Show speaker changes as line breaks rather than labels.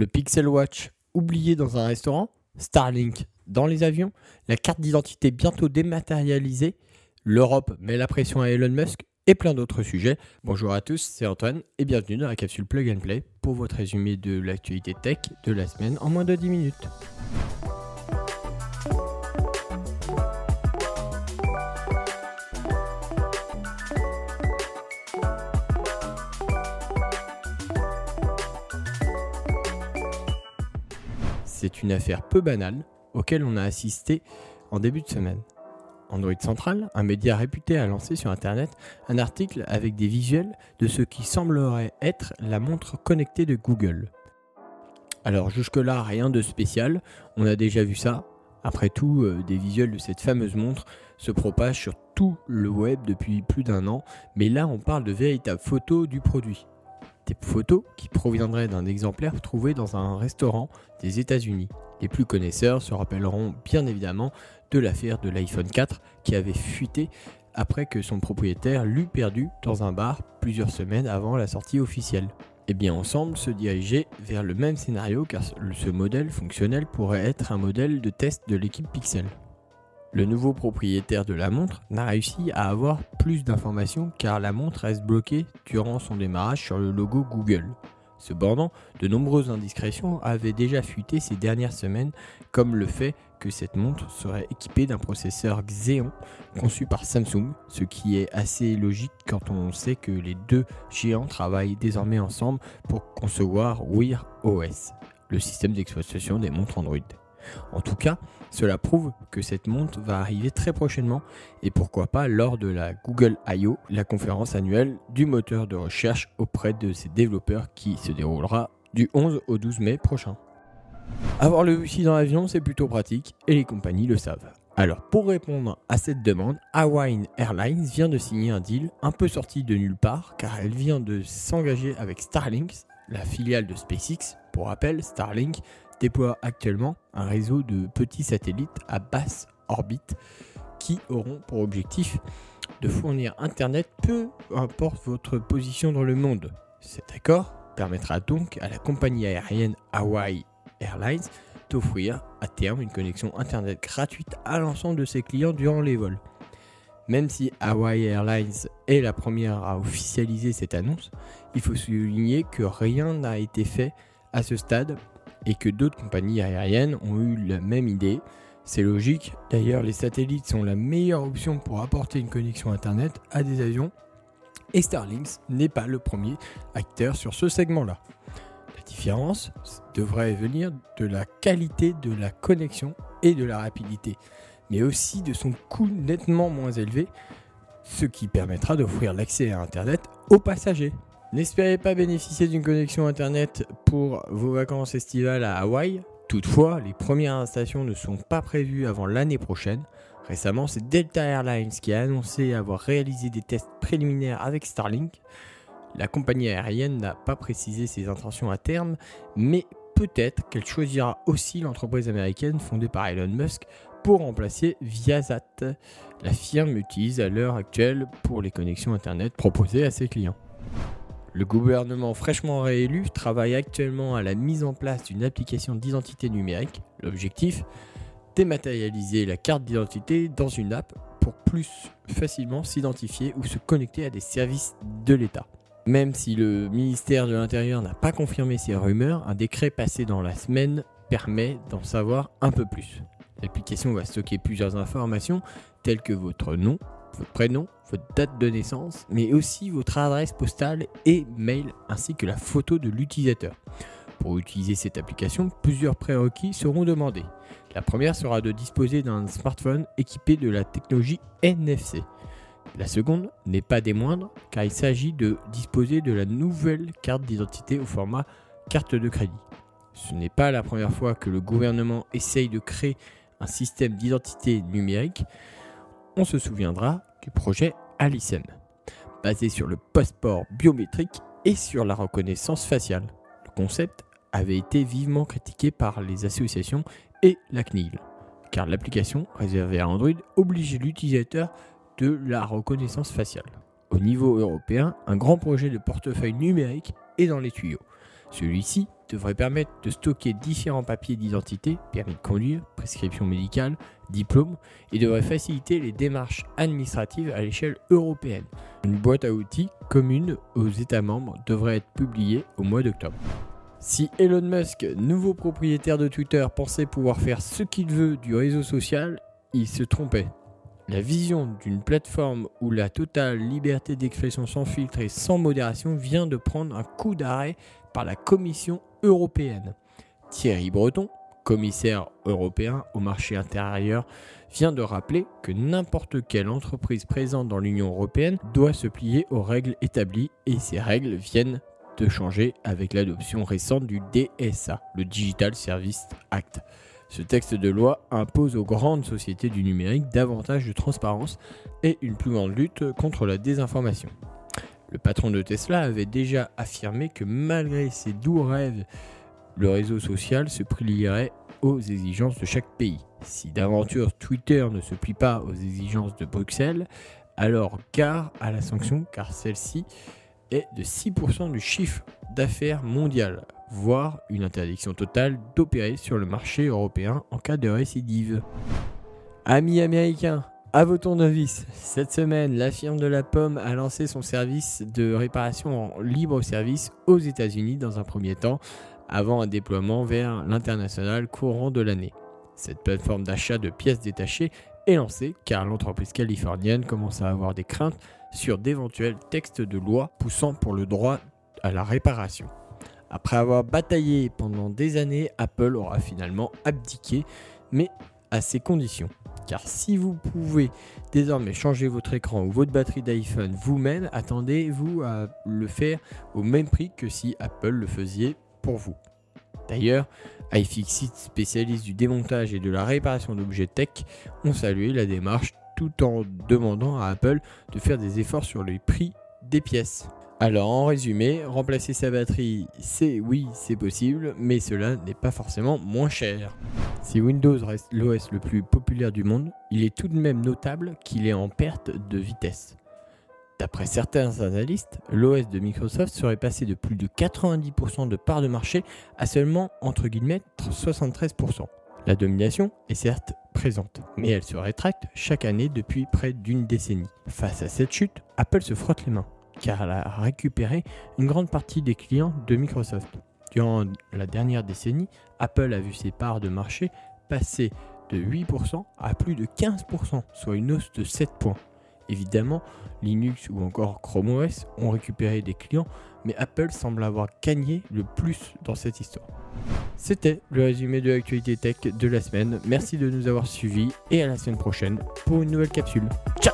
Le Pixel Watch oublié dans un restaurant, Starlink dans les avions, la carte d'identité bientôt dématérialisée, l'Europe met la pression à Elon Musk et plein d'autres sujets. Bonjour à tous, c'est Antoine et bienvenue dans la capsule Plug and Play pour votre résumé de l'actualité tech de la semaine en moins de 10 minutes. C'est une affaire peu banale auquel on a assisté en début de semaine. Android Central, un média réputé, a lancé sur Internet un article avec des visuels de ce qui semblerait être la montre connectée de Google. Alors jusque-là, rien de spécial, on a déjà vu ça. Après tout, euh, des visuels de cette fameuse montre se propagent sur tout le web depuis plus d'un an, mais là on parle de véritables photos du produit des photos qui proviendraient d'un exemplaire trouvé dans un restaurant des États-Unis. Les plus connaisseurs se rappelleront bien évidemment de l'affaire de l'iPhone 4 qui avait fuité après que son propriétaire l'eût perdu dans un bar plusieurs semaines avant la sortie officielle. Et eh bien ensemble se diriger vers le même scénario car ce modèle fonctionnel pourrait être un modèle de test de l'équipe Pixel. Le nouveau propriétaire de la montre n'a réussi à avoir plus d'informations car la montre reste bloquée durant son démarrage sur le logo Google. Cependant, de nombreuses indiscrétions avaient déjà fuité ces dernières semaines, comme le fait que cette montre serait équipée d'un processeur Xeon conçu par Samsung, ce qui est assez logique quand on sait que les deux géants travaillent désormais ensemble pour concevoir Wear OS, le système d'exploitation des montres Android. En tout cas, cela prouve que cette montre va arriver très prochainement et pourquoi pas lors de la Google I.O., la conférence annuelle du moteur de recherche auprès de ses développeurs qui se déroulera du 11 au 12 mai prochain. Avoir le Wi-Fi dans l'avion, c'est plutôt pratique et les compagnies le savent. Alors, pour répondre à cette demande, Hawaiian Airlines vient de signer un deal un peu sorti de nulle part car elle vient de s'engager avec Starlink, la filiale de SpaceX. Pour rappel, Starlink déploie actuellement un réseau de petits satellites à basse orbite qui auront pour objectif de fournir Internet peu importe votre position dans le monde. Cet accord permettra donc à la compagnie aérienne Hawaii Airlines d'offrir à terme une connexion Internet gratuite à l'ensemble de ses clients durant les vols. Même si Hawaii Airlines est la première à officialiser cette annonce, il faut souligner que rien n'a été fait à ce stade et que d'autres compagnies aériennes ont eu la même idée. C'est logique, d'ailleurs les satellites sont la meilleure option pour apporter une connexion Internet à des avions et Starlink n'est pas le premier acteur sur ce segment-là. La différence devrait venir de la qualité de la connexion et de la rapidité, mais aussi de son coût nettement moins élevé, ce qui permettra d'offrir l'accès à Internet aux passagers. N'espérez pas bénéficier d'une connexion Internet pour vos vacances estivales à Hawaï. Toutefois, les premières installations ne sont pas prévues avant l'année prochaine. Récemment, c'est Delta Airlines qui a annoncé avoir réalisé des tests préliminaires avec Starlink. La compagnie aérienne n'a pas précisé ses intentions à terme, mais peut-être qu'elle choisira aussi l'entreprise américaine fondée par Elon Musk pour remplacer Viasat. La firme utilise à l'heure actuelle pour les connexions Internet proposées à ses clients. Le gouvernement fraîchement réélu travaille actuellement à la mise en place d'une application d'identité numérique. L'objectif Dématérialiser la carte d'identité dans une app pour plus facilement s'identifier ou se connecter à des services de l'État. Même si le ministère de l'Intérieur n'a pas confirmé ces rumeurs, un décret passé dans la semaine permet d'en savoir un peu plus. L'application va stocker plusieurs informations telles que votre nom, votre prénom, votre date de naissance, mais aussi votre adresse postale et mail, ainsi que la photo de l'utilisateur. Pour utiliser cette application, plusieurs prérequis seront demandés. La première sera de disposer d'un smartphone équipé de la technologie NFC. La seconde n'est pas des moindres car il s'agit de disposer de la nouvelle carte d'identité au format carte de crédit. Ce n'est pas la première fois que le gouvernement essaye de créer un système d'identité numérique. On se souviendra du projet Alicem, basé sur le passeport biométrique et sur la reconnaissance faciale. Le concept avait été vivement critiqué par les associations et la CNIL, car l'application réservée à Android obligeait l'utilisateur de la reconnaissance faciale. Au niveau européen, un grand projet de portefeuille numérique est dans les tuyaux. Celui-ci devrait permettre de stocker différents papiers d'identité, permis de conduire, prescription médicale, diplôme, et devrait faciliter les démarches administratives à l'échelle européenne. Une boîte à outils commune aux États membres devrait être publiée au mois d'octobre. Si Elon Musk, nouveau propriétaire de Twitter, pensait pouvoir faire ce qu'il veut du réseau social, il se trompait. La vision d'une plateforme où la totale liberté d'expression sans filtre et sans modération vient de prendre un coup d'arrêt par la Commission Thierry Breton, commissaire européen au marché intérieur, vient de rappeler que n'importe quelle entreprise présente dans l'Union européenne doit se plier aux règles établies et ces règles viennent de changer avec l'adoption récente du DSA, le Digital Service Act. Ce texte de loi impose aux grandes sociétés du numérique davantage de transparence et une plus grande lutte contre la désinformation. Le patron de Tesla avait déjà affirmé que malgré ses doux rêves, le réseau social se plierait aux exigences de chaque pays. Si d'aventure Twitter ne se plie pas aux exigences de Bruxelles, alors gare à la sanction car celle-ci est de 6% du chiffre d'affaires mondial voire une interdiction totale d'opérer sur le marché européen en cas de récidive. Amis américains, à vos tournevis, cette semaine, la firme de la pomme a lancé son service de réparation en libre service aux États-Unis dans un premier temps, avant un déploiement vers l'international courant de l'année. Cette plateforme d'achat de pièces détachées est lancée car l'entreprise californienne commence à avoir des craintes sur d'éventuels textes de loi poussant pour le droit à la réparation. Après avoir bataillé pendant des années, Apple aura finalement abdiqué, mais à ses conditions. Car si vous pouvez désormais changer votre écran ou votre batterie d'iPhone vous-même, attendez-vous à le faire au même prix que si Apple le faisait pour vous. D'ailleurs, iFixit, spécialiste du démontage et de la réparation d'objets tech, ont salué la démarche tout en demandant à Apple de faire des efforts sur les prix des pièces. Alors en résumé, remplacer sa batterie, c'est oui, c'est possible, mais cela n'est pas forcément moins cher. Si Windows reste l'OS le plus populaire du monde, il est tout de même notable qu'il est en perte de vitesse. D'après certains analystes, l'OS de Microsoft serait passé de plus de 90% de part de marché à seulement entre guillemets 73%. La domination est certes présente, mais elle se rétracte chaque année depuis près d'une décennie. Face à cette chute, Apple se frotte les mains car elle a récupéré une grande partie des clients de Microsoft. Durant la dernière décennie, Apple a vu ses parts de marché passer de 8% à plus de 15%, soit une hausse de 7 points. Évidemment, Linux ou encore Chrome OS ont récupéré des clients, mais Apple semble avoir gagné le plus dans cette histoire. C'était le résumé de l'actualité tech de la semaine. Merci de nous avoir suivis et à la semaine prochaine pour une nouvelle capsule. Ciao